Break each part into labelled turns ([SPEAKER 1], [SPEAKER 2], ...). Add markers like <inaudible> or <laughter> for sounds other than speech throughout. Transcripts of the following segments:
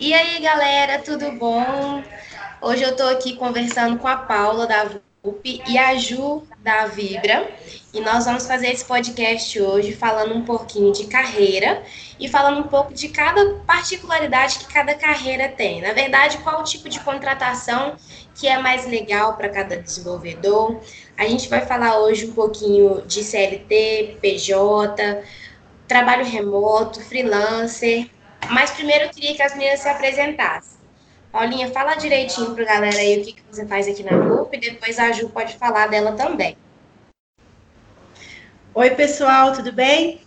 [SPEAKER 1] E aí, galera, tudo bom? Hoje eu tô aqui conversando com a Paula da VUP e a Ju da Vibra. E nós vamos fazer esse podcast hoje falando um pouquinho de carreira e falando um pouco de cada particularidade que cada carreira tem. Na verdade, qual o tipo de contratação que é mais legal para cada desenvolvedor. A gente vai falar hoje um pouquinho de CLT, PJ, trabalho remoto, freelancer mas primeiro eu queria que as meninas se apresentassem. Paulinha, fala direitinho para a galera aí o que, que você faz aqui na VUP e depois a Ju pode falar dela também.
[SPEAKER 2] Oi, pessoal, tudo bem?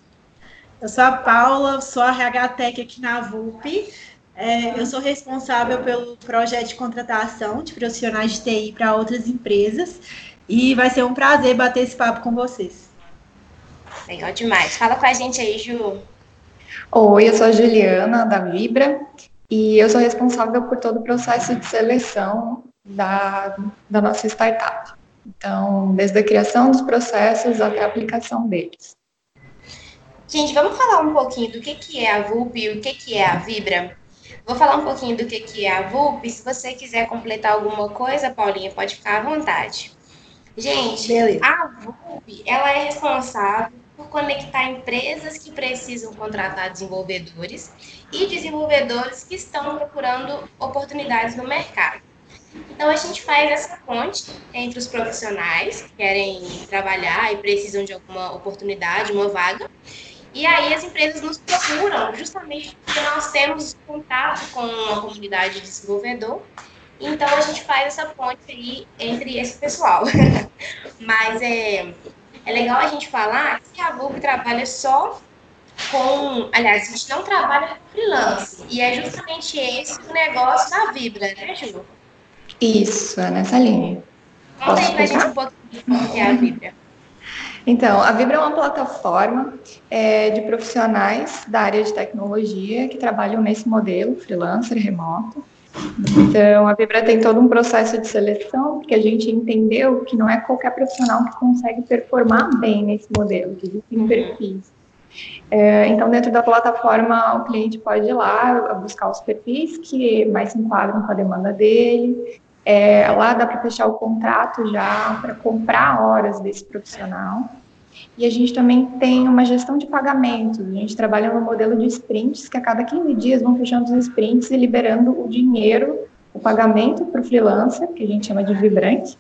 [SPEAKER 2] Eu sou a Paula, sou a RH Tech aqui na VUP. É, eu sou responsável pelo projeto de contratação de profissionais de TI para outras empresas e vai ser um prazer bater esse papo com vocês.
[SPEAKER 1] Legal demais. Fala com a gente aí, Ju.
[SPEAKER 3] Oi, eu sou a Juliana, da Vibra, e eu sou responsável por todo o processo de seleção da, da nossa startup. Então, desde a criação dos processos até a aplicação deles.
[SPEAKER 1] Gente, vamos falar um pouquinho do que, que é a VUP e o que, que é a Vibra? Vou falar um pouquinho do que, que é a VUP. Se você quiser completar alguma coisa, Paulinha, pode ficar à vontade. Gente, Beleza. a VUP, ela é responsável por conectar empresas que precisam contratar desenvolvedores e desenvolvedores que estão procurando oportunidades no mercado. Então, a gente faz essa ponte entre os profissionais que querem trabalhar e precisam de alguma oportunidade, uma vaga, e aí as empresas nos procuram justamente porque nós temos contato com a comunidade de desenvolvedor, então a gente faz essa ponte aí entre esse pessoal. <laughs> Mas é, é legal a gente falar que a VUP trabalha só com. Aliás, a gente não trabalha com freelance. E é justamente esse o negócio da Vibra, né, Ju?
[SPEAKER 3] Isso, é nessa linha.
[SPEAKER 1] Conta aí pra gente um pouquinho o que é a Vibra.
[SPEAKER 3] Então, a Vibra é uma plataforma é, de profissionais da área de tecnologia que trabalham nesse modelo freelancer remoto. Então, a Vibra tem todo um processo de seleção, porque a gente entendeu que não é qualquer profissional que consegue performar bem nesse modelo, que existem uhum. perfis. É, então, dentro da plataforma, o cliente pode ir lá buscar os perfis que mais se enquadram com a demanda dele. É, lá dá para fechar o contrato já para comprar horas desse profissional. E a gente também tem uma gestão de pagamentos. A gente trabalha no modelo de sprints, que a cada 15 dias vão fechando os sprints e liberando o dinheiro, o pagamento para o freelancer, que a gente chama de vibrante,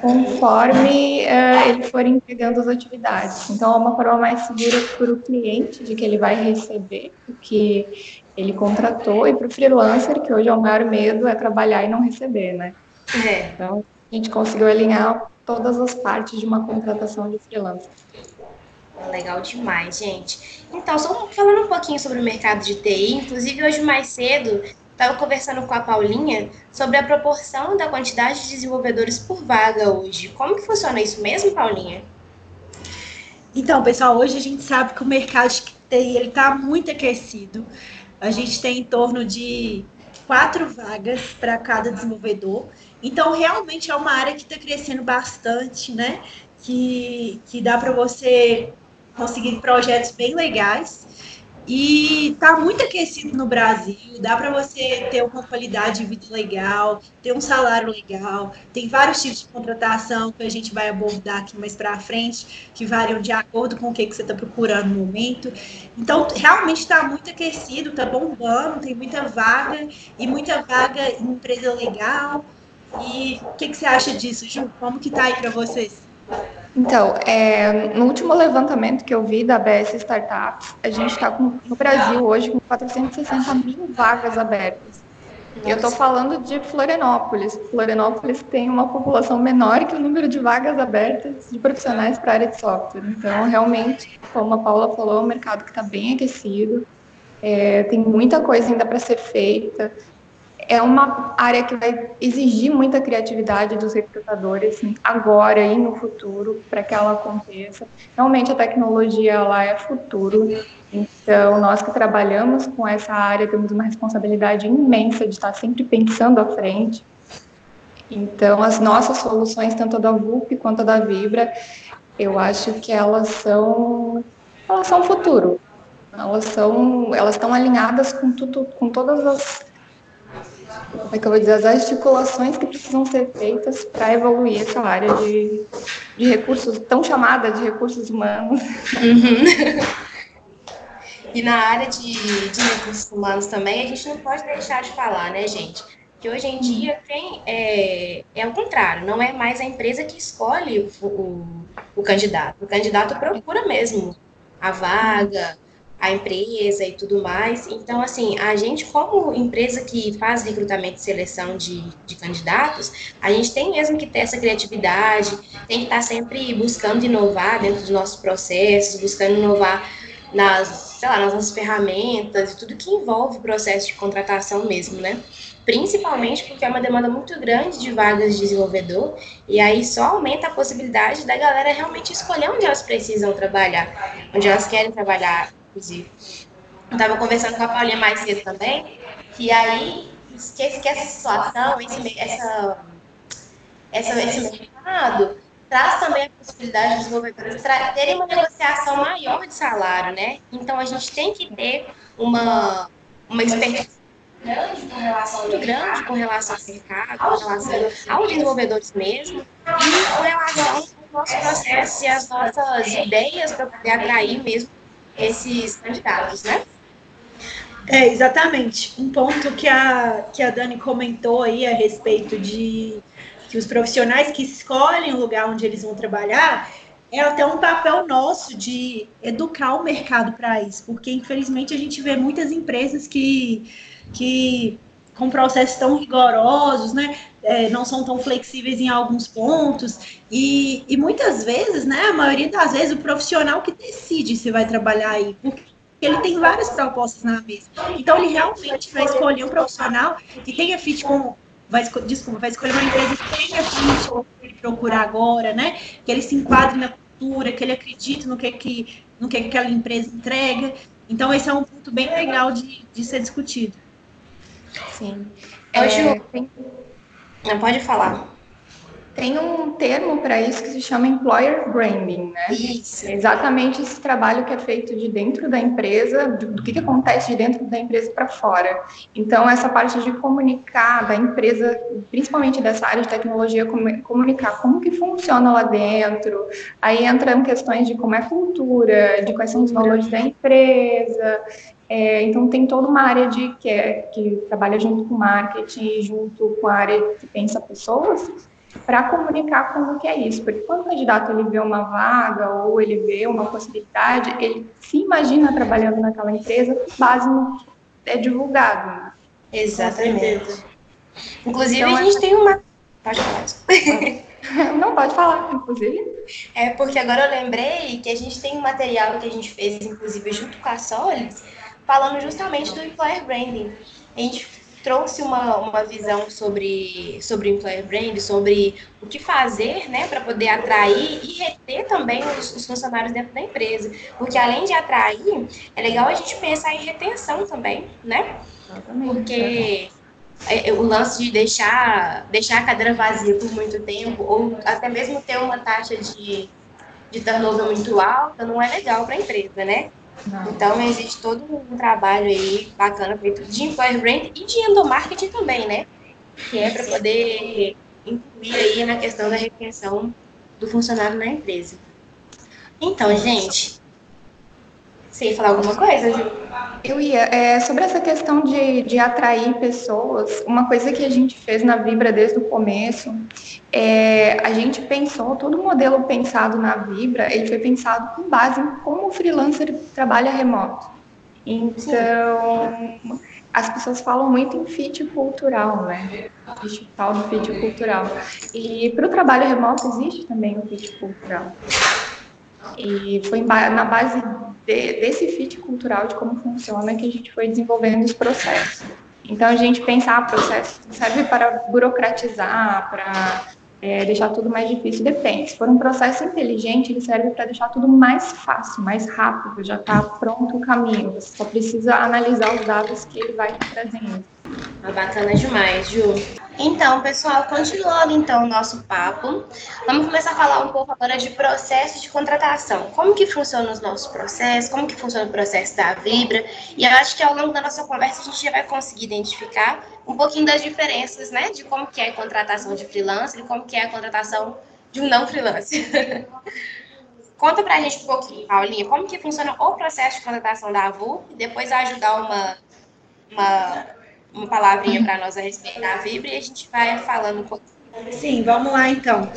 [SPEAKER 3] conforme uh, ele for entregando as atividades. Então, é uma forma mais segura para o cliente de que ele vai receber o que ele contratou e para o freelancer, que hoje é o maior medo, é trabalhar e não receber, né? É. Então, a gente conseguiu alinhar todas as partes de uma contratação de freelancer.
[SPEAKER 1] Legal demais, gente. Então, só falando um pouquinho sobre o mercado de TI, inclusive hoje mais cedo estava conversando com a Paulinha sobre a proporção da quantidade de desenvolvedores por vaga hoje. Como que funciona isso mesmo, Paulinha?
[SPEAKER 2] Então, pessoal, hoje a gente sabe que o mercado de TI está muito aquecido. A gente tem em torno de quatro vagas para cada desenvolvedor. Então, realmente é uma área que está crescendo bastante, né? Que, que dá para você conseguir projetos bem legais. E está muito aquecido no Brasil, dá para você ter uma qualidade de vida legal, ter um salário legal, tem vários tipos de contratação que a gente vai abordar aqui mais para frente, que variam de acordo com o que, que você está procurando no momento. Então, realmente está muito aquecido, está bombando, tem muita vaga, e muita vaga em empresa legal. E o que, que você acha disso, Ju? Como que está aí para vocês?
[SPEAKER 3] Então, é, no último levantamento que eu vi da ABS Startups, a gente está no Brasil hoje com 460 mil vagas abertas. Eu estou falando de Florianópolis. Florianópolis tem uma população menor que o número de vagas abertas de profissionais para a área de software. Então, realmente, como a Paula falou, é um mercado que está bem aquecido. É, tem muita coisa ainda para ser feita é uma área que vai exigir muita criatividade dos recrutadores assim, agora e no futuro para que ela aconteça. Realmente a tecnologia ela é futuro, então nós que trabalhamos com essa área temos uma responsabilidade imensa de estar sempre pensando à frente. Então as nossas soluções, tanto da VUP quanto da Vibra, eu acho que elas são elas são futuro. Elas são elas estão alinhadas com tudo, com todas as como é que eu vou dizer, as articulações que precisam ser feitas para evoluir essa área de, de recursos, tão chamada de recursos humanos. Uhum. <laughs>
[SPEAKER 1] e na área de, de recursos humanos também, a gente não pode deixar de falar, né, gente? Que hoje em dia tem, é, é ao contrário, não é mais a empresa que escolhe o, o, o candidato. O candidato procura mesmo a vaga, a empresa e tudo mais. Então, assim, a gente, como empresa que faz recrutamento e seleção de, de candidatos, a gente tem mesmo que ter essa criatividade, tem que estar sempre buscando inovar dentro dos nossos processos, buscando inovar nas, sei lá, nas nossas ferramentas e tudo que envolve o processo de contratação mesmo, né? Principalmente porque é uma demanda muito grande de vagas de desenvolvedor, e aí só aumenta a possibilidade da galera realmente escolher onde elas precisam trabalhar, onde elas querem trabalhar inclusive. Eu estava conversando com a Paulinha mais cedo também, que aí esquece que essa situação, esse, essa, essa, esse mercado traz também a possibilidade dos desenvolvedores terem uma negociação maior de salário, né? Então a gente tem que ter uma, uma expertise grande com relação muito grande com relação ao mercado, com relação aos desenvolvedores mesmo, e com relação aos nossos processos e as nossas ideias para poder atrair mesmo esses candidatos, né?
[SPEAKER 2] É, exatamente. Um ponto que a, que a Dani comentou aí a respeito de que os profissionais que escolhem o lugar onde eles vão trabalhar é até um papel nosso de educar o mercado para isso, porque infelizmente a gente vê muitas empresas que, que com processos tão rigorosos, né, é, não são tão flexíveis em alguns pontos, e, e muitas vezes, né, a maioria das vezes, o profissional que decide se vai trabalhar aí, porque ele tem várias propostas na mesa. Então, ele realmente vai escolher um profissional que tenha fit com. Vai, desculpa, vai escolher uma empresa que tenha fit com o que ele procura agora, né? Que ele se enquadre na cultura, que ele acredite no que, que, no que aquela empresa entrega. Então, esse é um ponto bem legal de, de ser discutido.
[SPEAKER 3] Sim. É, tem...
[SPEAKER 1] Não pode falar.
[SPEAKER 3] Tem um termo para isso que se chama employer branding, né?
[SPEAKER 1] Isso.
[SPEAKER 3] É exatamente esse trabalho que é feito de dentro da empresa, do que, que acontece de dentro da empresa para fora. Então, essa parte de comunicar da empresa, principalmente dessa área de tecnologia, comunicar como que funciona lá dentro. Aí entram questões de como é a cultura, de quais são os valores da empresa. É, então, tem toda uma área de que, é, que trabalha junto com marketing, junto com a área que pensa pessoas, para comunicar como que é isso. Porque quando o candidato ele vê uma vaga ou ele vê uma possibilidade, ele se imagina trabalhando naquela empresa com base no que é divulgado.
[SPEAKER 1] Exatamente. Inclusive, então, a gente tem uma. Pode falar. <laughs>
[SPEAKER 3] Não, pode falar, inclusive.
[SPEAKER 1] É porque agora eu lembrei que a gente tem um material que a gente fez, inclusive, junto com a Solis, falando justamente do employer branding. A gente trouxe uma, uma visão sobre, sobre employer branding, sobre o que fazer né, para poder atrair e reter também os, os, funcionários dentro da empresa. Porque além de atrair, é legal a gente pensar em retenção também, né? Porque é, é, o lance de deixar, deixar a cadeira vazia por muito tempo, ou até mesmo ter uma taxa de, de turnover muito alta, não é legal para a empresa, né? Não. Então, existe todo um trabalho aí bacana feito de employer brand e de endomarketing também, né? Que é para poder incluir aí na questão da retenção do funcionário na empresa. Então, gente, você ia falar alguma coisa?
[SPEAKER 3] Eu ia. É, sobre essa questão de, de atrair pessoas, uma coisa que a gente fez na Vibra desde o começo, é, a gente pensou, todo o modelo pensado na Vibra, ele foi pensado com base em como o freelancer trabalha remoto. Então, Sim. as pessoas falam muito em fit cultural, né? Existe o tal do fit cultural. E para o trabalho remoto existe também o fit cultural. E foi na base de, desse fit cultural de como funciona que a gente foi desenvolvendo os processos. Então, a gente pensar ah, processo serve para burocratizar, para é, deixar tudo mais difícil, depende. Se for um processo inteligente, ele serve para deixar tudo mais fácil, mais rápido, já está pronto o caminho. Você só precisa analisar os dados que ele vai trazendo.
[SPEAKER 1] Ah, bacana demais, Ju. Então, pessoal, continuando então o nosso papo, vamos começar a falar um pouco agora de processo de contratação. Como que funciona os nossos processos, como que funciona o processo da Vibra, e eu acho que ao longo da nossa conversa a gente já vai conseguir identificar um pouquinho das diferenças, né, de como que é a contratação de freelancer e como que é a contratação de um não freelancer. <laughs> Conta pra gente um pouquinho, Paulinha, como que funciona o processo de contratação da AVU, e depois ajudar uma, uma uma palavrinha para nós a respeito da Vibra e a gente vai falando.
[SPEAKER 2] Sim, vamos lá então.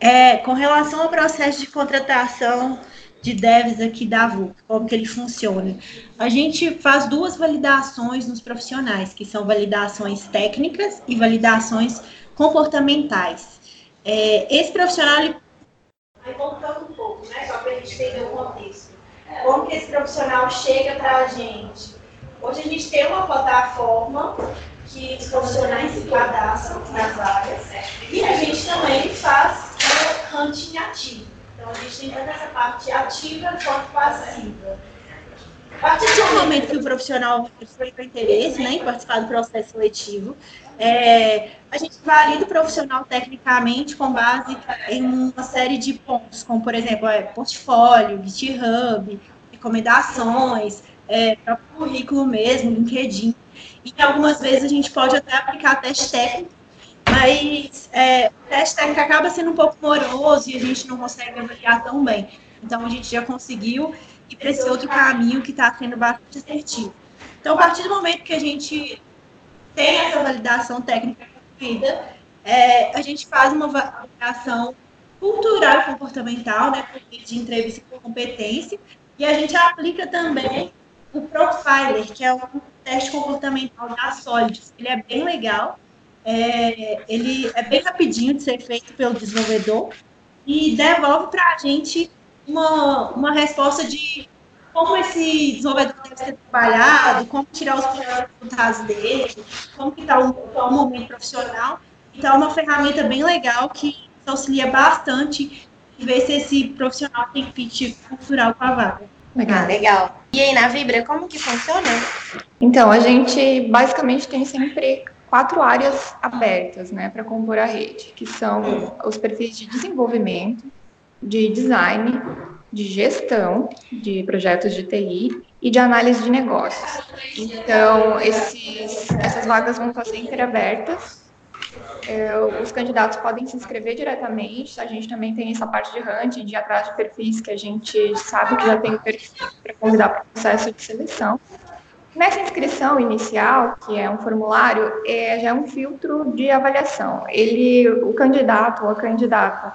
[SPEAKER 2] É, com relação ao processo de contratação de devs aqui da VUC, como que ele funciona? A gente faz duas validações nos profissionais, que são validações técnicas e validações comportamentais. É, esse profissional, ele vai voltando um pouco, né, só para a gente entender o contexto. Como que esse profissional chega para a gente? Hoje a gente tem uma plataforma que os profissionais se cadastram nas vagas e a gente também faz o hunting ativo. Então a gente tem tanto essa parte ativa quanto passiva. A partir do momento que o profissional com interesse né, em participar do processo seletivo, é, a gente valida o profissional tecnicamente com base em uma série de pontos, como, por exemplo, é, portfólio, GitHub, recomendações, é, para o currículo mesmo, LinkedIn. E algumas vezes a gente pode até aplicar teste técnico, mas é, o teste técnico acaba sendo um pouco moroso e a gente não consegue avaliar tão bem. Então a gente já conseguiu ir para esse outro caminho que está sendo bastante assertivo. Então, a partir do momento que a gente tem essa validação técnica concluída, é, a gente faz uma avaliação cultural e comportamental, né, de entrevista com competência, e a gente aplica também o Profiler, que é um teste comportamental da Solids. Ele é bem legal, é, ele é bem rapidinho de ser feito pelo desenvolvedor e devolve para a gente uma, uma resposta de como esse desenvolvedor deve ser trabalhado, como tirar os resultados dele, como que está o, o momento profissional. Então, é uma ferramenta bem legal que auxilia bastante ver se esse profissional tem fit cultural com a vaga.
[SPEAKER 1] Legal. Ah, legal. E aí, na Vibra, como que funciona?
[SPEAKER 3] Então, a gente basicamente tem sempre quatro áreas abertas, né, para compor a rede, que são os perfis de desenvolvimento, de design, de gestão de projetos de TI e de análise de negócios. Então, esses, essas vagas vão estar sempre abertas os candidatos podem se inscrever diretamente. A gente também tem essa parte de hunting, de atrás de perfis que a gente sabe que já tem perfil para convidar para o processo de seleção. Nessa inscrição inicial, que é um formulário, é, já é um filtro de avaliação. Ele, o candidato ou a candidata,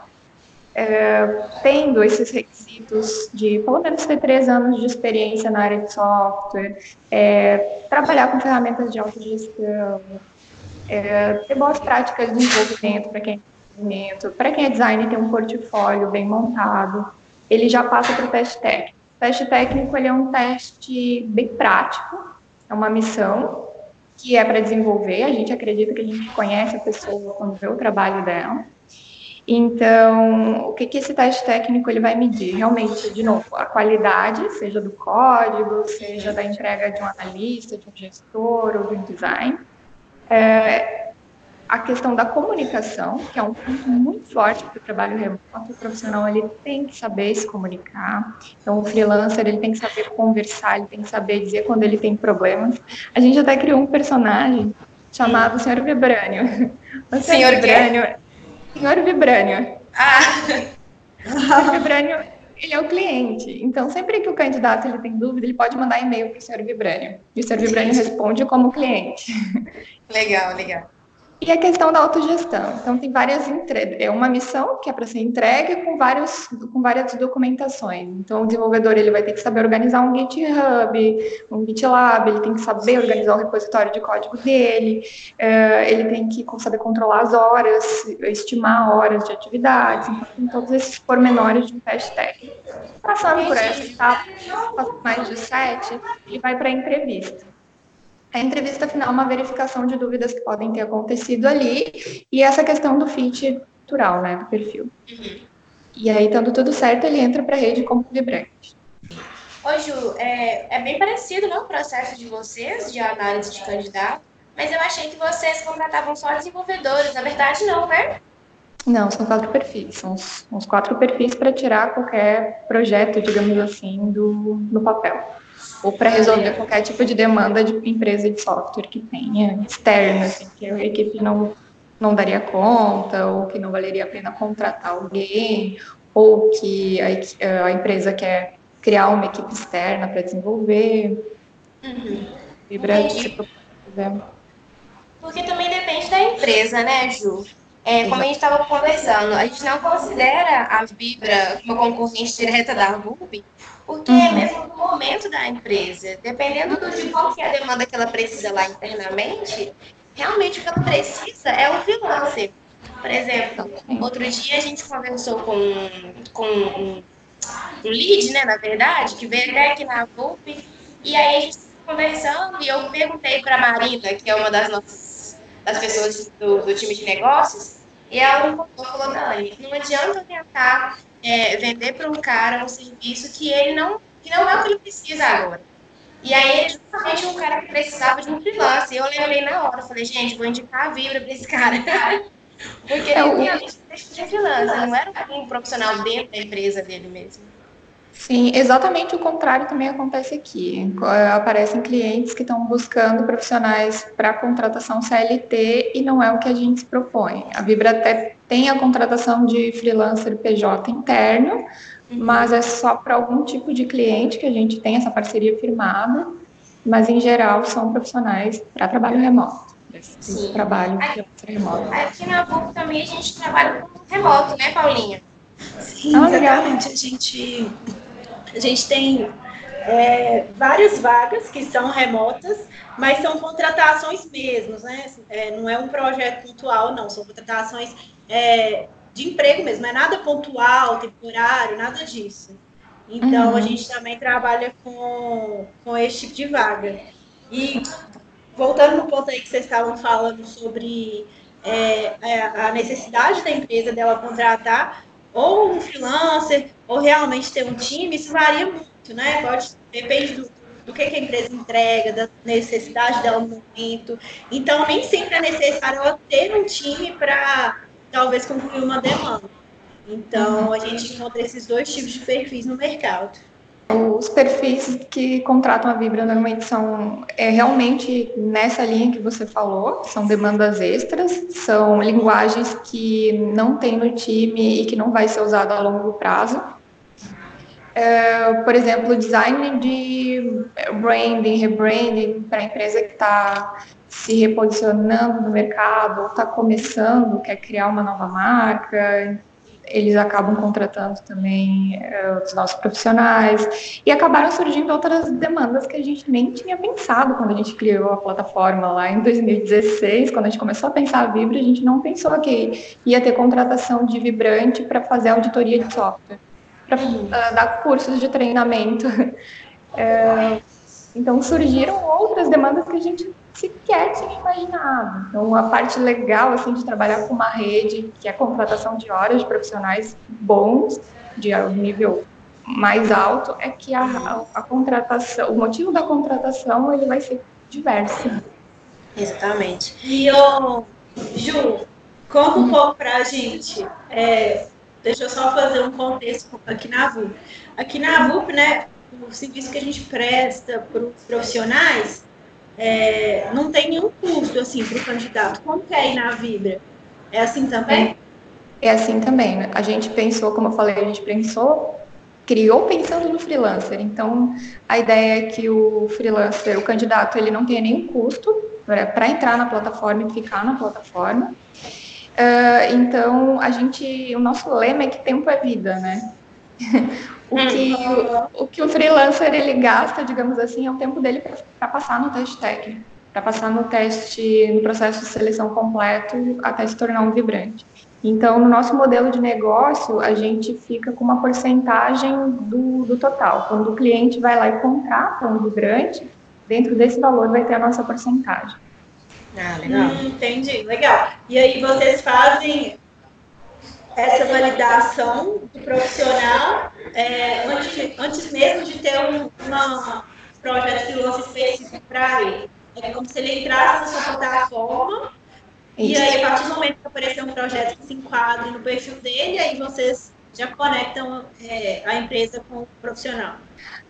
[SPEAKER 3] é, tendo esses requisitos de pelo menos ter três anos de experiência na área de software, é, trabalhar com ferramentas de autogestão, é, ter boas práticas de desenvolvimento para quem é desenvolvimento, para quem é design ter um portfólio bem montado, ele já passa para o teste técnico. O teste técnico ele é um teste bem prático, é uma missão que é para desenvolver. A gente acredita que a gente conhece a pessoa quando vê o trabalho dela. Então, o que, que esse teste técnico ele vai medir? Realmente, de novo, a qualidade, seja do código, seja da entrega de um analista, de um gestor ou de um design é, a questão da comunicação, que é um ponto muito forte para o trabalho remoto. O profissional ele tem que saber se comunicar. Então, o freelancer ele tem que saber conversar, ele tem que saber dizer quando ele tem problemas. A gente até criou um personagem chamado Senhor Vibrânio. <laughs>
[SPEAKER 1] O Senhor, Senhor Vibrânio.
[SPEAKER 3] Senhor Vibrânio. Ah! O Senhor Vibrânio ele é o cliente. Então, sempre que o candidato ele tem dúvida, ele pode mandar e-mail para o Sr. Vibrânio. E o Sr. Vibrânio responde como cliente.
[SPEAKER 1] Legal, legal.
[SPEAKER 3] E a questão da autogestão. Então, tem várias entregas. É uma missão que é para ser entregue com, vários, com várias documentações. Então, o desenvolvedor ele vai ter que saber organizar um GitHub, um GitLab, ele tem que saber organizar o repositório de código dele, é, ele tem que saber controlar as horas, estimar horas de atividades, então, tem todos esses pormenores de um teste técnico. Passando por essa etapa, mais de sete, ele vai para a entrevista. A entrevista final é uma verificação de dúvidas que podem ter acontecido ali e essa questão do fit cultural, né, do perfil. Uhum. E aí, estando tudo certo, ele entra para a rede como vibrante.
[SPEAKER 1] Ô, Ju, é, é bem parecido, não, o processo de vocês, de análise de candidato? Mas eu achei que vocês contratavam só desenvolvedores. Na verdade, não, né?
[SPEAKER 3] Não, são quatro perfis. São uns, uns quatro perfis para tirar qualquer projeto, digamos assim, do, do papel. Ou para resolver qualquer tipo de demanda de empresa de software que tenha externa, assim, que a equipe não, não daria conta, ou que não valeria a pena contratar alguém, ou que a, a empresa quer criar uma equipe externa para desenvolver.
[SPEAKER 1] Uhum. Vibra Porque também depende da empresa, né, Ju? É, como a gente estava conversando, a gente não considera a Vibra uma concorrente direta da VUB, porque é mesmo no momento da empresa, dependendo do, de qual que é a demanda que ela precisa lá internamente, realmente o que ela precisa é o freelancer. Por exemplo, outro dia a gente conversou com, com um, um lead, né, na verdade, que veio até aqui na VUP, e aí a gente conversando e eu perguntei para a Marina, que é uma das nossas das pessoas do, do time de negócios, e ela me falou, Dani, não adianta eu tentar é, vender para um cara um serviço que ele não, que não é o que ele precisa agora. E aí, é justamente um cara que precisava de um freelance. E eu lembrei na hora, falei, gente, vou indicar a Vibra para esse cara. <laughs> Porque é ele realmente precisa de freelance, não era um profissional dentro da empresa dele mesmo.
[SPEAKER 3] Sim, exatamente o contrário também acontece aqui. Aparecem clientes que estão buscando profissionais para contratação CLT e não é o que a gente propõe. A Vibra até tem a contratação de freelancer PJ interno, uhum. mas é só para algum tipo de cliente que a gente tem essa parceria firmada, mas em geral são profissionais para trabalho remoto.
[SPEAKER 1] Sim. Trabalho aqui, remoto. Aqui na VUP também a gente trabalha com remoto, né, Paulinha?
[SPEAKER 2] Sim, ah, exatamente. A gente a gente tem é, várias vagas que são remotas, mas são contratações mesmo, né? É, não é um projeto pontual, não, são contratações é, de emprego mesmo, não é nada pontual, temporário, nada disso. Então, uhum. a gente também trabalha com, com esse tipo de vaga. E voltando no ponto aí que vocês estavam falando sobre é, a necessidade da empresa dela contratar, ou um freelancer, ou realmente ter um time, isso varia muito, né? Pode, depende do, do que, que a empresa entrega, da necessidade dela no momento. Então, nem sempre é necessário ela ter um time para talvez concluir uma demanda. Então, a gente encontra esses dois tipos de perfis no mercado.
[SPEAKER 3] Os perfis que contratam a Vibra normalmente são é, realmente nessa linha que você falou, são demandas extras, são linguagens que não tem no time e que não vai ser usado a longo prazo. É, por exemplo, design de branding, rebranding para empresa que está se reposicionando no mercado ou está começando, quer criar uma nova marca eles acabam contratando também uh, os nossos profissionais. E acabaram surgindo outras demandas que a gente nem tinha pensado quando a gente criou a plataforma lá em 2016, quando a gente começou a pensar a Vibra, a gente não pensou que ia ter contratação de vibrante para fazer auditoria de software, para uh, dar cursos de treinamento. uh, <laughs> então surgiram outras demandas que a gente sequer tinha imaginado. Então, a parte legal assim de trabalhar com uma rede, que é a contratação de horas de profissionais bons, de nível mais alto, é que a, a, a contratação, o motivo da contratação, ele vai ser diverso.
[SPEAKER 1] Exatamente.
[SPEAKER 2] E, ô, Ju, conta um pouco para a gente. É, deixa eu só fazer um contexto aqui na VUP. Aqui na VUP, né, o serviço que a gente presta para os profissionais é, não tem nenhum custo assim para o candidato. Como que é aí na Vibra? É assim também?
[SPEAKER 3] É assim também. Né? A gente pensou, como eu falei, a gente pensou, criou pensando no freelancer. Então, a ideia é que o freelancer, o candidato, ele não tenha nenhum custo para entrar na plataforma e ficar na plataforma. Uh, então, a gente, o nosso lema é que tempo é vida, né? <laughs> o que o, o que o freelancer ele gasta, digamos assim, é o tempo dele para passar no teste técnico, para passar no teste, no processo de seleção completo até se tornar um vibrante. Então, no nosso modelo de negócio, a gente fica com uma porcentagem do, do total. Quando o cliente vai lá e contrata um vibrante, dentro desse valor vai ter a nossa porcentagem.
[SPEAKER 2] Ah, legal. Hum, entendi, legal. E aí vocês fazem essa validação do profissional é, antes, antes mesmo de ter um uma projeto de lance específico para ele. É como se ele entrasse na sua plataforma e aí, a partir do momento que aparecer um projeto que se enquadre no perfil dele, aí vocês já conectam é, a empresa com o profissional.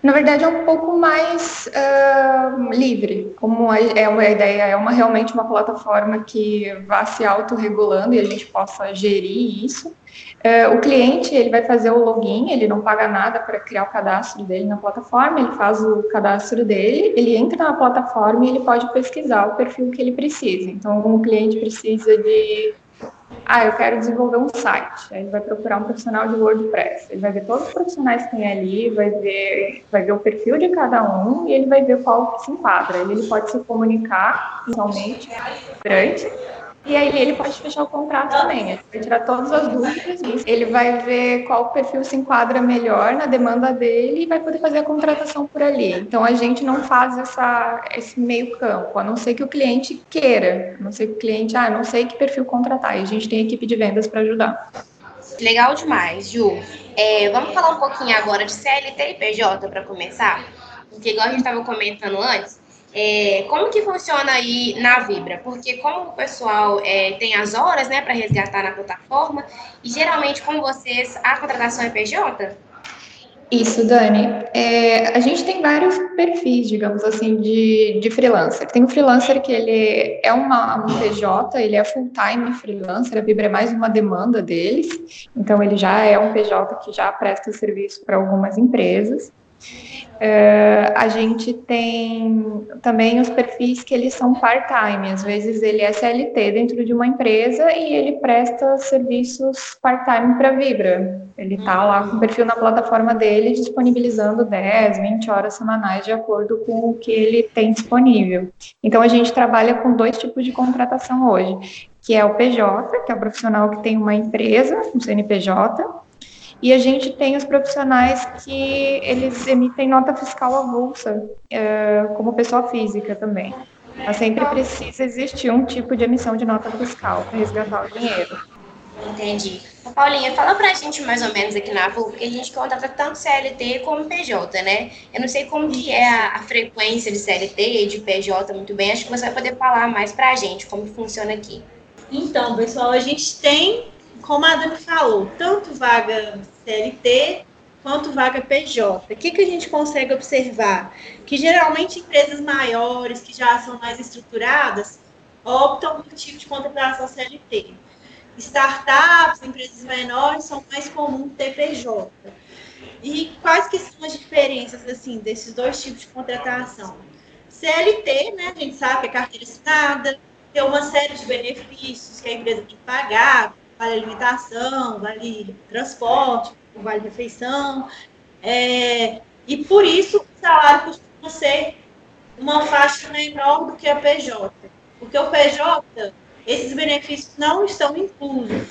[SPEAKER 3] Na verdade, é um pouco mais uh, livre, como é uma ideia, é uma realmente uma plataforma que vá se autorregulando e a gente possa gerir isso. Uh, o cliente ele vai fazer o login, ele não paga nada para criar o cadastro dele na plataforma, ele faz o cadastro dele, ele entra na plataforma e ele pode pesquisar o perfil que ele precisa. Então, o cliente precisa de ah, eu quero desenvolver um site. Aí ele vai procurar um profissional de WordPress. Ele vai ver todos os profissionais que tem ali, vai ver, vai ver o perfil de cada um e ele vai ver qual se enquadra. Ele, ele pode se comunicar inicialmente durante e aí ele pode fechar o contrato também. Ele vai tirar todas as dúvidas. Ele vai ver qual perfil se enquadra melhor na demanda dele e vai poder fazer a contratação por ali. Então a gente não faz essa, esse meio campo, a não ser que o cliente queira. A não ser que o cliente, ah, não sei que perfil contratar. E a gente tem equipe de vendas para ajudar.
[SPEAKER 1] Legal demais, Ju. É, vamos falar um pouquinho agora de CLT e PJ para começar? Porque igual a gente estava comentando antes, é, como que funciona aí na Vibra? Porque como o pessoal é, tem as horas né, para resgatar na plataforma, e geralmente com vocês a contratação é PJ?
[SPEAKER 3] Isso, Dani. É, a gente tem vários perfis, digamos assim, de, de freelancer. Tem o freelancer que ele é uma, um PJ, ele é full-time freelancer, a Vibra é mais uma demanda deles, então ele já é um PJ que já presta serviço para algumas empresas. Uh, a gente tem também os perfis que eles são part-time, às vezes ele é CLT dentro de uma empresa e ele presta serviços part-time para Vibra. Ele está lá com o perfil na plataforma dele, disponibilizando 10, 20 horas semanais de acordo com o que ele tem disponível. Então a gente trabalha com dois tipos de contratação hoje, que é o PJ, que é o profissional que tem uma empresa, um CNPJ, e a gente tem os profissionais que eles emitem nota fiscal avulsa, é, como pessoa física também. Mas sempre precisa existir um tipo de emissão de nota fiscal para resgatar o dinheiro.
[SPEAKER 1] Entendi. Paulinha, fala pra gente mais ou menos aqui na AVU, porque a gente contrata tanto CLT como PJ, né? Eu não sei como que é a, a, frequência de CLT e de PJ muito bem, acho que você vai poder falar mais pra gente como funciona aqui.
[SPEAKER 2] Então, pessoal, a gente tem como a Dani falou, tanto vaga CLT quanto vaga PJ. O que, que a gente consegue observar? Que geralmente empresas maiores, que já são mais estruturadas, optam por tipo de contratação CLT. Startups, empresas menores, são mais comuns ter PJ. E quais que são as diferenças assim desses dois tipos de contratação? CLT, né, a gente sabe que é carteira assinada, tem uma série de benefícios que a empresa tem que pagar, vale alimentação, vale transporte, vale refeição. É, e por isso o salário costuma ser uma faixa menor do que a PJ. Porque o PJ, esses benefícios não estão inclusos.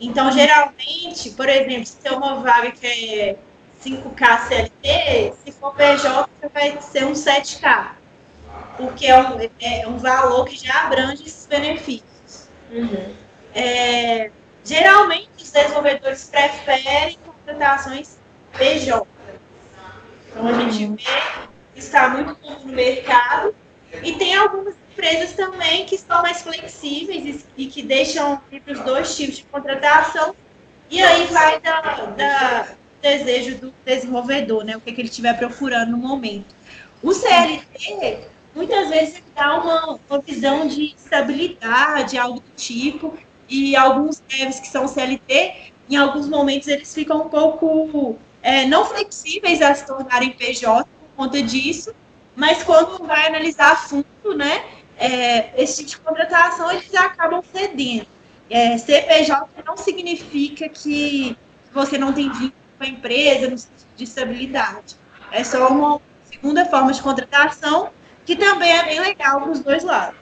[SPEAKER 2] Então, geralmente, por exemplo, se tem uma vaga que é 5K CLT, se for PJ, vai ser um 7K. Porque é um, é um valor que já abrange esses benefícios. Uhum. É, Geralmente, os desenvolvedores preferem contratações PJ. Então, a gente vê que está muito comum no mercado. E tem algumas empresas também que estão mais flexíveis e que deixam para os dois tipos de contratação. E aí vai da, da desejo do desenvolvedor, né? O que, é que ele estiver procurando no momento. O CLT, muitas vezes, dá uma, uma visão de estabilidade, algo do tipo, e alguns devs que são CLT, em alguns momentos eles ficam um pouco é, não flexíveis a se tornarem PJ por conta disso, mas quando vai analisar a fundo, né, é, esse tipo de contratação, eles acabam cedendo. É, CPJ não significa que você não tem vínculo com a empresa no sentido de estabilidade. É só uma segunda forma de contratação que também é bem legal para os dois lados.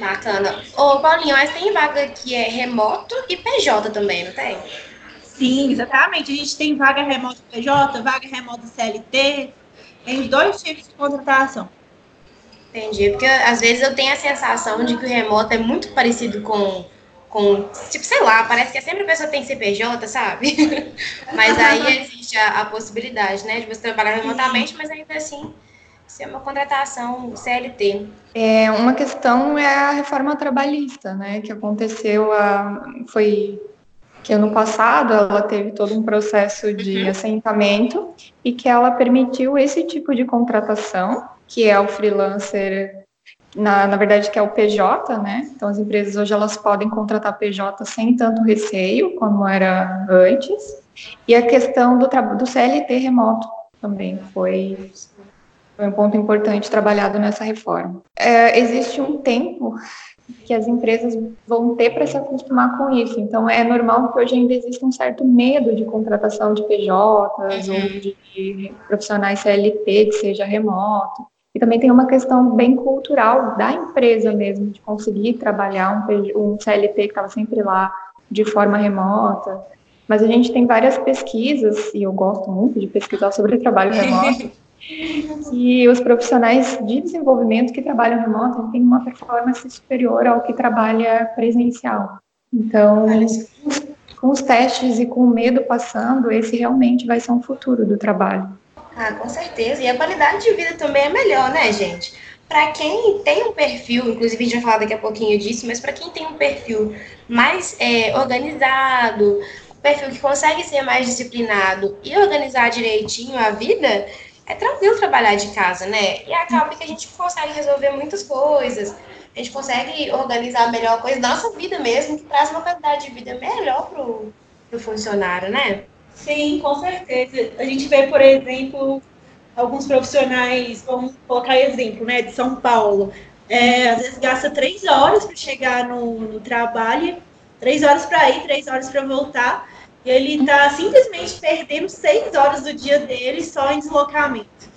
[SPEAKER 1] Bacana. Ô, Paulinho, mas tem vaga que é remoto e PJ também, não tem?
[SPEAKER 2] Sim, exatamente. A gente tem vaga remoto PJ, vaga remoto CLT, tem os dois tipos de contratação.
[SPEAKER 1] Entendi, porque às vezes eu tenho a sensação de que o remoto é muito parecido com, com tipo, sei lá, parece que é sempre a pessoa tem CPJ, sabe? <laughs> mas aí existe a, a, possibilidade, né, de você trabalhar remotamente, mas ainda assim ser uma contratação CLT?
[SPEAKER 3] É, uma questão é a reforma trabalhista, né, que aconteceu, a, foi que ano passado ela teve todo um processo de uhum. assentamento e que ela permitiu esse tipo de contratação, que é o freelancer, na, na verdade que é o PJ, né? Então as empresas hoje elas podem contratar PJ sem tanto receio como era antes. E a questão do, do CLT remoto também foi, foi um ponto importante trabalhado nessa reforma. É, existe um tempo que as empresas vão ter para se acostumar com isso. Então, é normal que hoje ainda exista um certo medo de contratação de PJs uhum. ou de, de profissionais CLT, que seja remoto. E também tem uma questão bem cultural da empresa mesmo, de conseguir trabalhar um, um CLT que estava sempre lá de forma remota. Mas a gente tem várias pesquisas, e eu gosto muito de pesquisar sobre trabalho remoto, <laughs> que os profissionais de desenvolvimento que trabalham remoto têm uma performance superior ao que trabalha presencial. Então, com os testes e com o medo passando, esse realmente vai ser um futuro do trabalho.
[SPEAKER 1] Ah, com certeza. E a qualidade de vida também é melhor, né, gente? Para quem tem um perfil, inclusive a gente vai falar daqui a pouquinho disso, mas para quem tem um perfil mais é, organizado, perfil que consegue ser mais disciplinado e organizar direitinho a vida, é tranquilo trabalhar de casa, né? E acaba que a gente consegue resolver muitas coisas, a gente consegue organizar melhor a coisa da nossa vida mesmo, que traz uma qualidade de vida melhor pro, pro funcionário, né?
[SPEAKER 2] Sim, com certeza. A gente vê, por exemplo, alguns profissionais, vamos colocar exemplo, né, de São Paulo, é, às vezes gasta três horas para chegar no, no trabalho, três horas para ir, três horas para voltar, ele está simplesmente perdendo seis horas do dia dele só em deslocamento.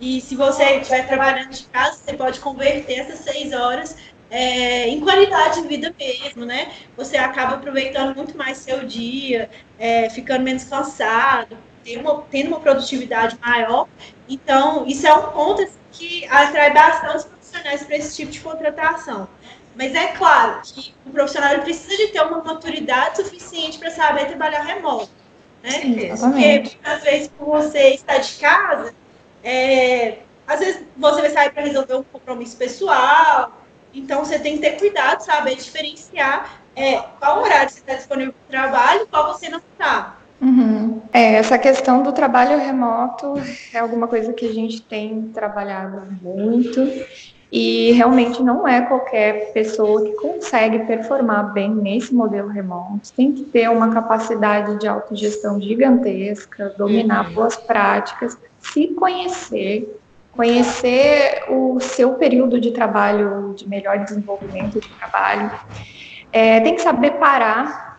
[SPEAKER 2] E se você estiver trabalhando de casa, você pode converter essas seis horas é, em qualidade de vida mesmo, né? Você acaba aproveitando muito mais seu dia, é, ficando menos cansado, tendo uma, tendo uma produtividade maior. Então, isso é um ponto que atrai bastante profissionais para esse tipo de contratação. Mas é claro que o profissional precisa de ter uma maturidade suficiente para saber trabalhar remoto. Né? Sim, Porque, às vezes, por você estar de casa, é, às vezes você vai sair para resolver um compromisso pessoal, então você tem que ter cuidado, saber diferenciar é, qual horário você está disponível para o trabalho e qual você não está.
[SPEAKER 3] Uhum. É, essa questão do trabalho remoto é alguma coisa que a gente tem trabalhado muito e realmente não é qualquer pessoa que consegue performar bem nesse modelo remoto. Tem que ter uma capacidade de autogestão gigantesca, dominar uhum. boas práticas, se conhecer, conhecer o seu período de trabalho, de melhor desenvolvimento de trabalho. É, tem que saber parar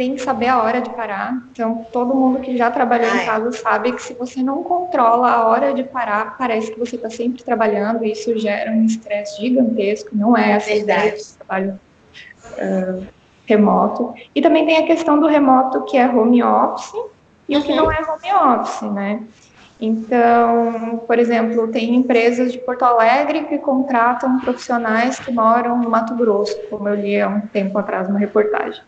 [SPEAKER 3] tem que saber a hora de parar. Então, todo mundo que já trabalhou em casa sabe que se você não controla a hora de parar, parece que você está sempre trabalhando e isso gera um estresse gigantesco. Não é essa ideia de trabalho uh, remoto. E também tem a questão do remoto que é home office e uhum. o que não é home office, né? Então, por exemplo, tem empresas de Porto Alegre que contratam profissionais que moram no Mato Grosso, como eu li há um tempo atrás uma reportagem.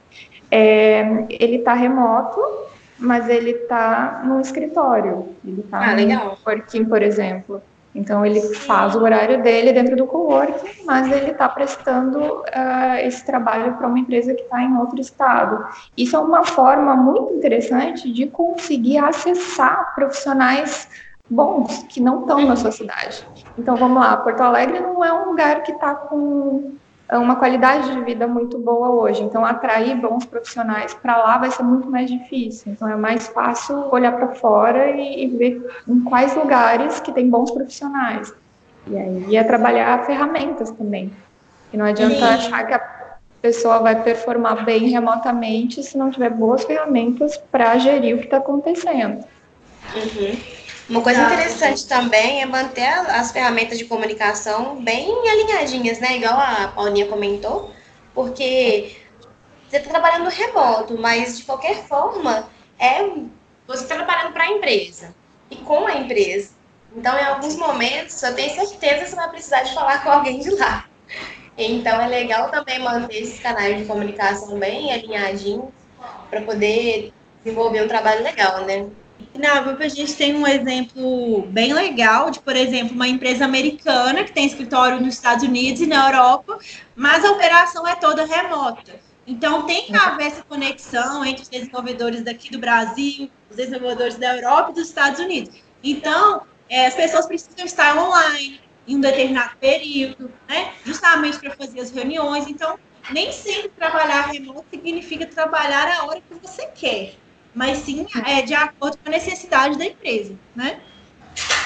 [SPEAKER 3] É, ele está remoto, mas ele está no escritório. Ele está ah, no working, por exemplo. Então ele faz o horário dele dentro do coworking, mas ele está prestando uh, esse trabalho para uma empresa que está em outro estado. Isso é uma forma muito interessante de conseguir acessar profissionais bons que não estão na sua cidade. Então vamos lá, Porto Alegre não é um lugar que está com uma qualidade de vida muito boa hoje. Então, atrair bons profissionais para lá vai ser muito mais difícil. Então, é mais fácil olhar para fora e, e, ver em quais lugares que tem bons profissionais. E aí é trabalhar ferramentas também. E não adianta Sim. achar que a pessoa vai performar bem remotamente se não tiver boas ferramentas para gerir o que está acontecendo.
[SPEAKER 1] Uhum. Uma coisa interessante também é manter as ferramentas de comunicação bem alinhadinhas, né? Igual a Paulinha comentou, porque você está trabalhando remoto, mas de qualquer forma é você está trabalhando para a empresa e com a empresa. Então, em alguns momentos, eu tenho certeza que você vai precisar de falar com alguém de lá. Então, é legal também manter esses canais de comunicação bem alinhadinhos para poder desenvolver um trabalho legal, né?
[SPEAKER 2] Na a gente tem um exemplo bem legal de, por exemplo, uma empresa americana que tem escritório nos Estados Unidos e na Europa, mas a operação é toda remota. Então tem que haver essa conexão entre os desenvolvedores daqui do Brasil, os desenvolvedores da Europa e dos Estados Unidos. Então, é, as pessoas precisam estar online em um determinado período, né? Justamente para fazer as reuniões. Então, nem sempre trabalhar remoto significa trabalhar a hora que você quer, mas sim é, de acordo com a necessidade da empresa, né?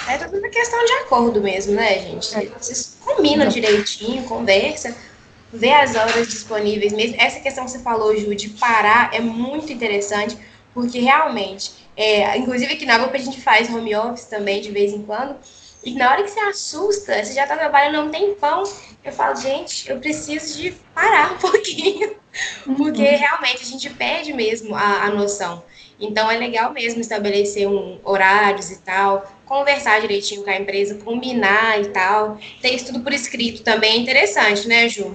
[SPEAKER 1] É tudo uma questão de acordo mesmo, né, gente? É. Vocês combinam direitinho, conversa, vê as horas disponíveis mesmo. Essa questão que você falou, Ju, de parar é muito interessante, porque realmente, é, inclusive aqui na UPA a gente faz home office também de vez em quando, e na hora que você assusta, você já está trabalhando um tempão, eu falo, gente, eu preciso de parar um <laughs> pouquinho, porque uhum. realmente a gente perde mesmo a, a noção. Então é legal mesmo estabelecer um horários e tal, conversar direitinho com a empresa, combinar e tal. Ter isso tudo por escrito também é interessante, né, Ju?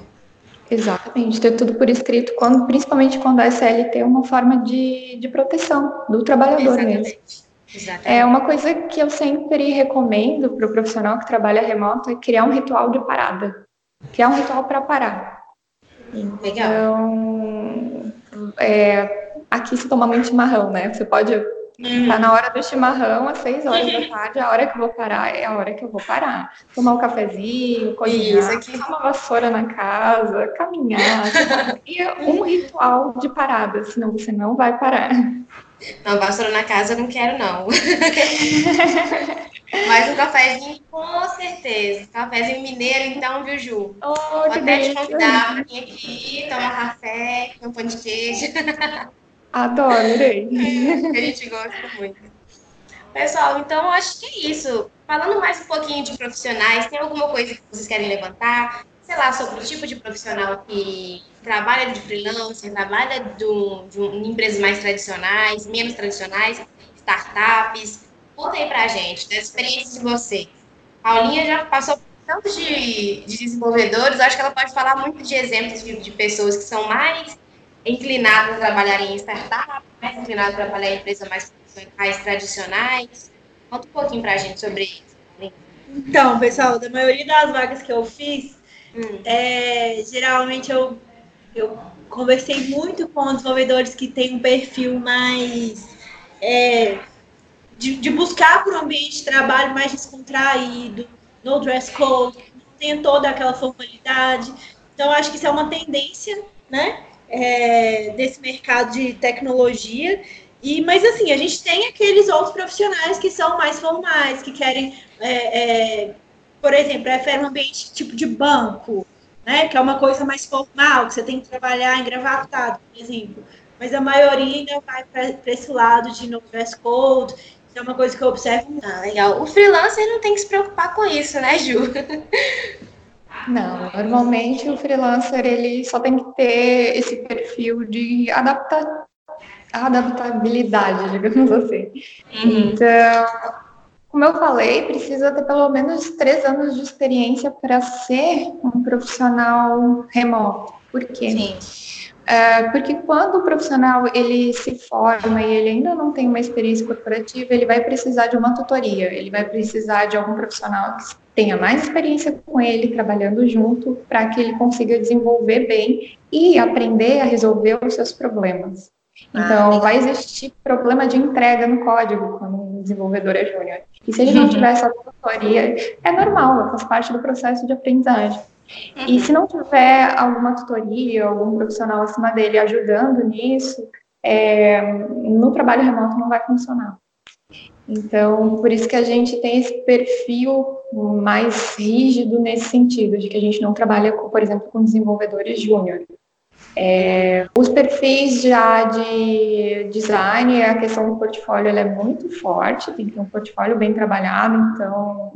[SPEAKER 3] Exatamente, ter tudo por escrito, quando, principalmente quando a SLT é uma forma de, de proteção do trabalhador Exatamente. mesmo. Exatamente. É uma coisa que eu sempre recomendo para o profissional que trabalha remoto é criar um ritual de parada, criar um ritual para parar. Legal. Então, é, aqui se toma muito chimarrão, né? Você pode Uhum. Tá na hora do chimarrão, às seis horas da tarde, a hora que eu vou parar é a hora que eu vou parar. Tomar um cafezinho, cozinhar, Isso uma vassoura na casa, caminhar. <laughs> e um ritual de parada, senão você não vai parar.
[SPEAKER 1] Não, vassoura na casa eu não quero, não. <laughs> Mas um cafezinho, com certeza. Cafezinho mineiro, então, viu, Ju? Oh, Vou até te convidar pra vir aqui, tomar café, um pão de queijo. <laughs>
[SPEAKER 3] Adoro, irei.
[SPEAKER 1] É, a gente gosta muito. Pessoal, então acho que é isso. Falando mais um pouquinho de profissionais, tem alguma coisa que vocês querem levantar? Sei lá, sobre o tipo de profissional que trabalha de freelancer, trabalha do, de, um, empresas mais tradicionais, menos tradicionais, startups. Contem pra gente das experiências de vocês. Paulinha já passou por tantos de, de desenvolvedores, acho que ela pode falar muito de exemplos de, de pessoas que são mais inclinado a trabalhar em startup, mais inclinado a trabalhar em empresas mais, mais tradicionais. Conta um pouquinho para a gente sobre isso.
[SPEAKER 2] Então, pessoal, da maioria das vagas que eu fiz, hum. é, geralmente eu, eu conversei muito com desenvolvedores que têm um perfil mais é, de, de, buscar por um ambiente de trabalho mais descontraído, no dress code, não tem toda aquela formalidade. Então, acho que isso é uma tendência, né? é, desse mercado de tecnologia. E, mas assim, a gente tem aqueles outros profissionais que são mais formais, que querem, é, é, por exemplo, preferem um ambiente tipo de banco, né? Que é uma coisa mais formal, que você tem que trabalhar engravatado, por exemplo. Mas a maioria ainda vai para esse lado de no dress code. Isso é uma coisa que eu observo.
[SPEAKER 1] Ah, legal. O freelancer não tem que se preocupar com isso, né, Ju? <laughs>
[SPEAKER 3] Não, normalmente o freelancer ele só tem que ter esse perfil de adapta adaptabilidade, digamos assim. Uhum. Então, como eu falei, precisa ter pelo menos três anos de experiência para ser um profissional remoto. Por quê? Sim. É, porque quando o profissional ele se forma e ele ainda não tem uma experiência corporativa, ele vai precisar de uma tutoria, ele vai precisar de algum profissional que tenha mais experiência com ele, trabalhando junto, para que ele consiga desenvolver bem e aprender a resolver os seus problemas. Ah, então, ah, vai existir problema de entrega no código quando desenvolvedor é júnior. E se ele não tiver essa tutoria, é normal, faz parte do processo de aprendizagem. E se não tiver alguma tutoria, algum profissional acima dele ajudando nisso, é, no trabalho remoto não vai funcionar. Então, por isso que a gente tem esse perfil mais rígido nesse sentido, de que a gente não trabalha, com, por exemplo, com desenvolvedores júnior. É, os perfis já de design, a questão do portfólio é muito forte, tem que ter um portfólio bem trabalhado, então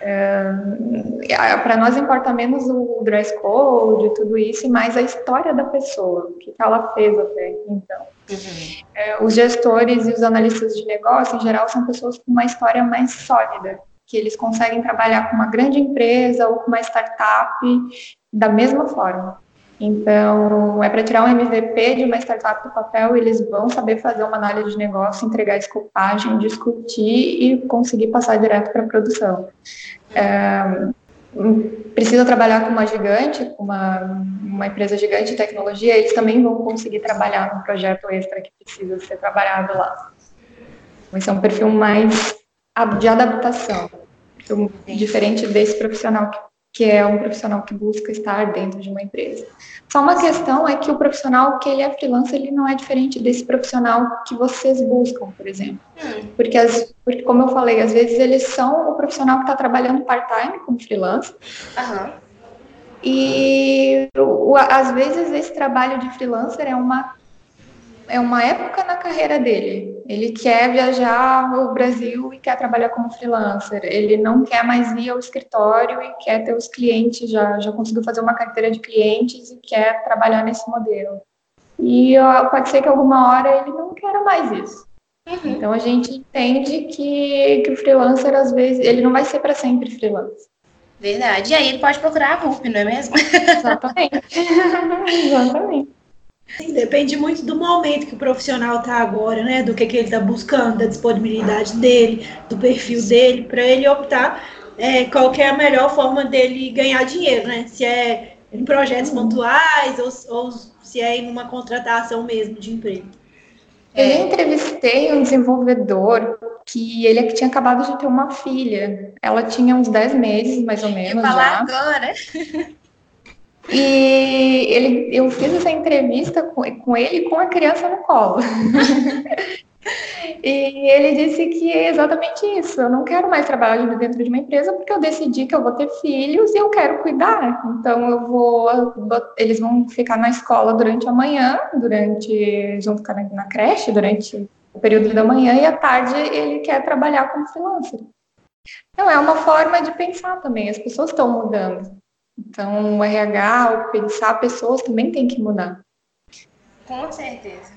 [SPEAKER 3] é, para nós importa menos o dress code, tudo isso, e mais a história da pessoa, o que ela fez até então. Uhum. É, os gestores e os analistas de negócio, em geral, são pessoas com uma história mais sólida, que eles conseguem trabalhar com uma grande empresa ou com uma startup da mesma forma. Então, é para tirar um MVP de uma startup do papel, eles vão saber fazer uma análise de negócio, entregar escopagem, discutir e conseguir passar direto para a produção. É, precisa trabalhar com uma gigante, com uma, uma empresa gigante de tecnologia, eles também vão conseguir trabalhar no projeto extra que precisa ser trabalhado lá. Vai ser um perfil mais de adaptação, diferente desse profissional que, que é um profissional que busca estar dentro de uma empresa. Só uma questão é que o profissional que ele é freelancer, ele não é diferente desse profissional que vocês buscam, por exemplo. Hum. Porque, as, porque, como eu falei, às vezes eles são o profissional que está trabalhando part-time como freelancer. Uhum. E o, às vezes esse trabalho de freelancer é uma é uma época na carreira dele. Ele quer viajar o Brasil e quer trabalhar como freelancer. Ele não quer mais ir ao escritório e quer ter os clientes, já, já conseguiu fazer uma carteira de clientes e quer trabalhar nesse modelo. E ó, pode ser que alguma hora ele não queira mais isso. Uhum. Então a gente entende que, que o freelancer, às vezes, ele não vai ser para sempre freelancer.
[SPEAKER 1] Verdade. E aí ele pode procurar a VUP, não é mesmo?
[SPEAKER 3] Exatamente. <laughs> Exatamente.
[SPEAKER 2] Depende muito do momento que o profissional está agora, né? Do que, que ele está buscando, da disponibilidade dele, do perfil dele, para ele optar é, qual é a melhor forma dele ganhar dinheiro, né? Se é em projetos pontuais ou, ou se é em uma contratação mesmo de emprego.
[SPEAKER 3] Eu é. entrevistei um desenvolvedor que ele tinha acabado de ter uma filha. Ela tinha uns 10 meses, mais ou menos.
[SPEAKER 1] Eu
[SPEAKER 3] falar
[SPEAKER 1] já. agora. <laughs>
[SPEAKER 3] E ele, eu fiz essa entrevista com, com ele com a criança no colo. <laughs> e ele disse que é exatamente isso. Eu não quero mais trabalhar dentro de uma empresa porque eu decidi que eu vou ter filhos e eu quero cuidar. Então eu vou, eles vão ficar na escola durante a manhã, durante junto na creche, durante o período da manhã e à tarde ele quer trabalhar como freelancer. Então é uma forma de pensar também. As pessoas estão mudando. Então, o RH, o pensar pessoas também tem que mudar.
[SPEAKER 1] Com certeza.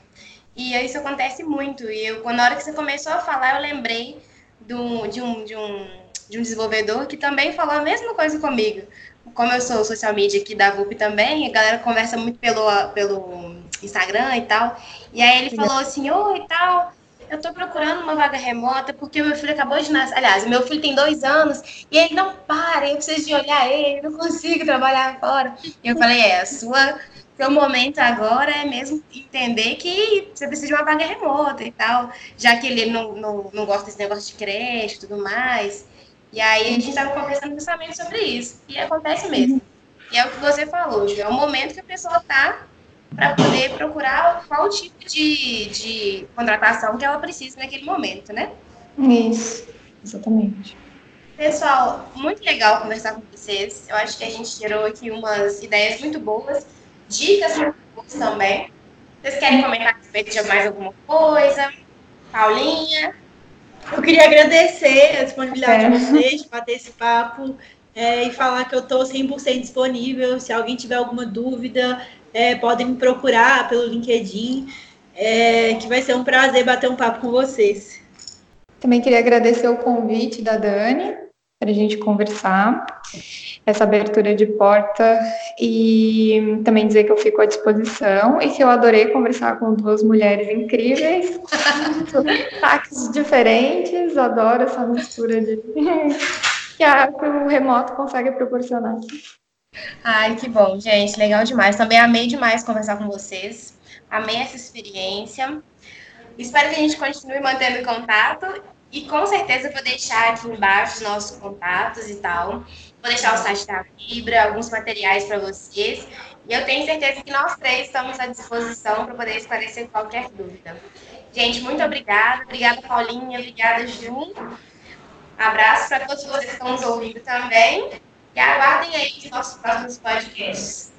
[SPEAKER 1] E isso acontece muito. E eu, quando a hora que você começou a falar, eu lembrei do, de, um, de, um, de um desenvolvedor que também falou a mesma coisa comigo. Como eu sou social media aqui da VUP também, a galera conversa muito pelo, pelo Instagram e tal. E aí ele falou assim, oi e tal, eu tô procurando uma vaga remota porque meu filho acabou de nascer. Aliás, meu filho tem dois anos e ele não para, eu preciso de olhar ele, não consigo trabalhar fora. E eu falei, é, a sua, seu momento agora é mesmo entender que você precisa de uma vaga remota e tal, já que ele não, não, não gosta desse negócio de creche e tudo mais. E aí a gente estava conversando justamente sobre isso. E acontece mesmo. E é o que você falou, Ju, é o momento que a pessoa está para poder procurar qual tipo de, de contratação que ela precisa naquele momento, né?
[SPEAKER 3] Isso, exatamente.
[SPEAKER 1] Pessoal, muito legal conversar com vocês. Eu acho que a gente tirou aqui umas ideias muito boas, dicas muito boas também. Vocês querem comentar a respeito de mais alguma coisa? Paulinha?
[SPEAKER 2] Eu queria agradecer a disponibilidade é. de vocês de bater esse papo é, e falar que eu estou 100% disponível. Se alguém tiver alguma dúvida, é, podem me procurar pelo LinkedIn, é, que vai ser um prazer bater um papo com vocês.
[SPEAKER 3] Também queria agradecer o convite da Dani para a gente conversar, essa abertura de porta e também dizer que eu fico à disposição e que eu adorei conversar com duas mulheres incríveis, <laughs> sotaques diferentes, adoro essa mistura de <laughs> que, a, que o remoto consegue proporcionar.
[SPEAKER 1] Ai, que bom, gente, legal demais. Também amei demais conversar com vocês. Amei essa experiência. Espero que a gente continue mantendo contato e com certeza vou deixar aqui embaixo os nossos contatos e tal. Vou deixar o site da Vibra, alguns materiais para vocês. E eu tenho certeza que nós três estamos à disposição para poder esclarecer qualquer dúvida. Gente, muito obrigada. Obrigada, Paulinha. Obrigada, Ju. Abraço para todos vocês que estão nos ouvindo também. E aguardem aí os nossos próximos podcasts.